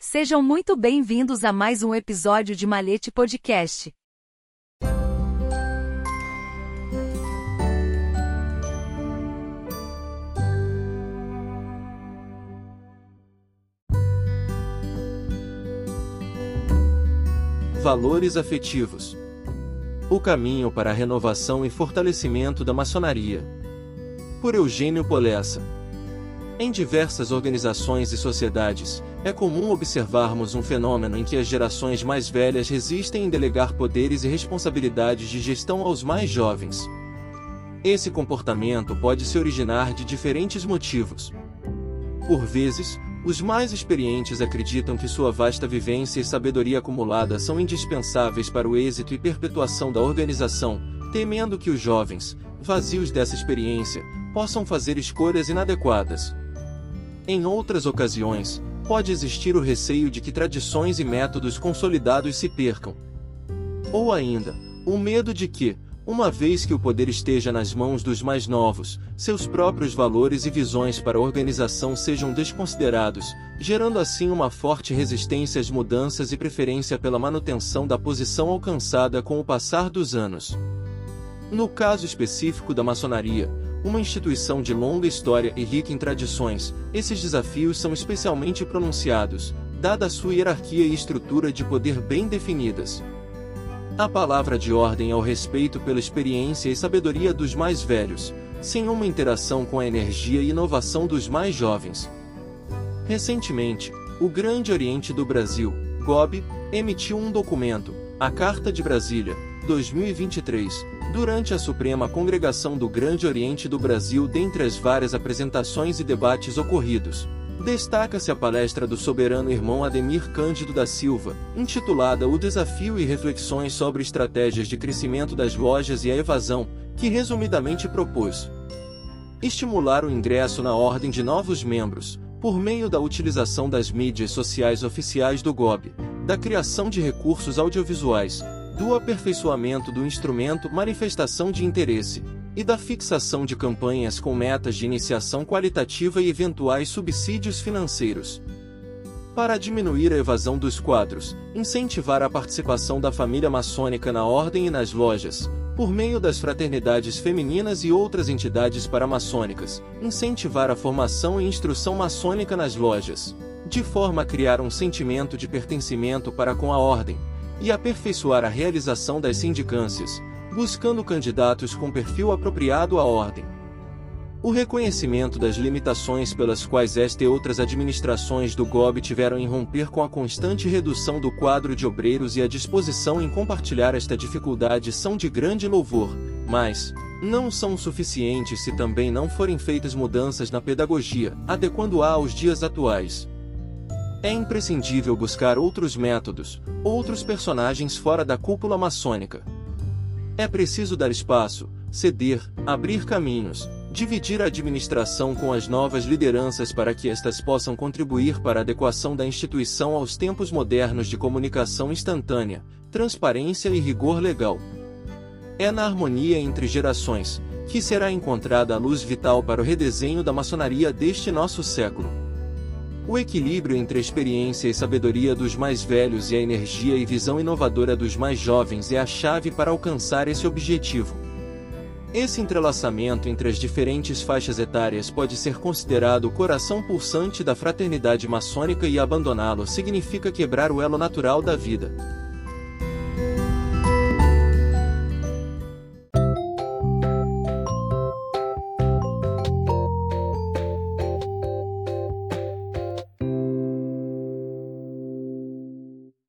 Sejam muito bem-vindos a mais um episódio de Malete Podcast. Valores afetivos. O caminho para a renovação e fortalecimento da maçonaria. Por Eugênio Polessa. Em diversas organizações e sociedades, é comum observarmos um fenômeno em que as gerações mais velhas resistem em delegar poderes e responsabilidades de gestão aos mais jovens. Esse comportamento pode se originar de diferentes motivos. Por vezes, os mais experientes acreditam que sua vasta vivência e sabedoria acumulada são indispensáveis para o êxito e perpetuação da organização, temendo que os jovens, vazios dessa experiência, possam fazer escolhas inadequadas. Em outras ocasiões, pode existir o receio de que tradições e métodos consolidados se percam. Ou ainda, o medo de que, uma vez que o poder esteja nas mãos dos mais novos, seus próprios valores e visões para a organização sejam desconsiderados, gerando assim uma forte resistência às mudanças e preferência pela manutenção da posição alcançada com o passar dos anos. No caso específico da maçonaria, uma instituição de longa história e rica em tradições, esses desafios são especialmente pronunciados, dada a sua hierarquia e estrutura de poder bem definidas. A palavra de ordem é o respeito pela experiência e sabedoria dos mais velhos, sem uma interação com a energia e inovação dos mais jovens. Recentemente, o Grande Oriente do Brasil, GOB, emitiu um documento, a Carta de Brasília, 2023, durante a Suprema Congregação do Grande Oriente do Brasil, dentre as várias apresentações e debates ocorridos, Destaca-se a palestra do soberano irmão Ademir Cândido da Silva, intitulada O Desafio e Reflexões sobre Estratégias de Crescimento das Lojas e a Evasão, que resumidamente propôs estimular o ingresso na ordem de novos membros, por meio da utilização das mídias sociais oficiais do GOB, da criação de recursos audiovisuais, do aperfeiçoamento do instrumento manifestação de interesse, e da fixação de campanhas com metas de iniciação qualitativa e eventuais subsídios financeiros. Para diminuir a evasão dos quadros, incentivar a participação da família maçônica na ordem e nas lojas, por meio das fraternidades femininas e outras entidades paramaçônicas, incentivar a formação e instrução maçônica nas lojas, de forma a criar um sentimento de pertencimento para com a ordem, e aperfeiçoar a realização das sindicâncias, buscando candidatos com perfil apropriado à ordem. O reconhecimento das limitações pelas quais esta e outras administrações do GOB tiveram em romper com a constante redução do quadro de obreiros e a disposição em compartilhar esta dificuldade são de grande louvor, mas não são suficientes se também não forem feitas mudanças na pedagogia, adequando-a aos dias atuais. É imprescindível buscar outros métodos, outros personagens fora da cúpula maçônica. É preciso dar espaço, ceder, abrir caminhos, dividir a administração com as novas lideranças para que estas possam contribuir para a adequação da instituição aos tempos modernos de comunicação instantânea, transparência e rigor legal. É na harmonia entre gerações que será encontrada a luz vital para o redesenho da maçonaria deste nosso século. O equilíbrio entre a experiência e sabedoria dos mais velhos e a energia e visão inovadora dos mais jovens é a chave para alcançar esse objetivo. Esse entrelaçamento entre as diferentes faixas etárias pode ser considerado o coração pulsante da fraternidade maçônica e abandoná-lo significa quebrar o elo natural da vida.